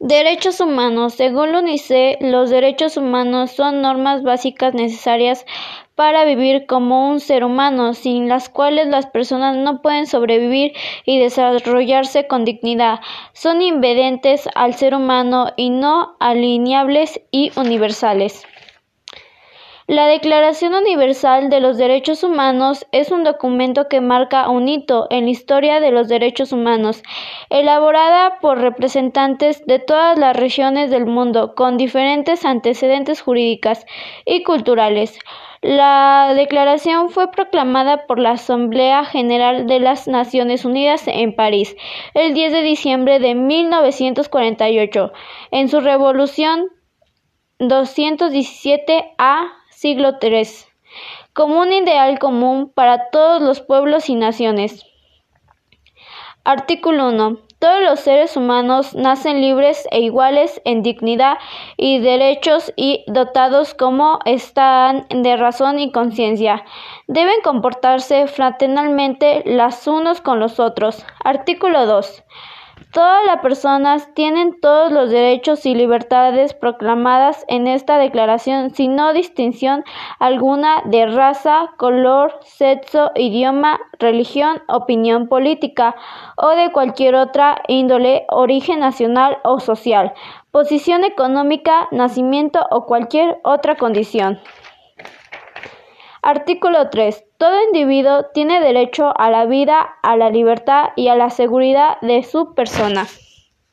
Derechos humanos. Según la UNICEF, los derechos humanos son normas básicas necesarias para vivir como un ser humano, sin las cuales las personas no pueden sobrevivir y desarrollarse con dignidad. Son inherentes al ser humano y no alineables y universales. La Declaración Universal de los Derechos Humanos es un documento que marca un hito en la historia de los derechos humanos, elaborada por representantes de todas las regiones del mundo con diferentes antecedentes jurídicas y culturales. La declaración fue proclamada por la Asamblea General de las Naciones Unidas en París el 10 de diciembre de 1948 en su revolución 217 A siglo III, como un ideal común para todos los pueblos y naciones. Artículo 1. Todos los seres humanos nacen libres e iguales en dignidad y derechos y dotados como están de razón y conciencia. Deben comportarse fraternalmente los unos con los otros. Artículo 2. Todas las personas tienen todos los derechos y libertades proclamadas en esta declaración sin no distinción alguna de raza, color, sexo, idioma, religión, opinión política o de cualquier otra índole, origen nacional o social, posición económica, nacimiento o cualquier otra condición. Artículo 3. Todo individuo tiene derecho a la vida, a la libertad y a la seguridad de su persona.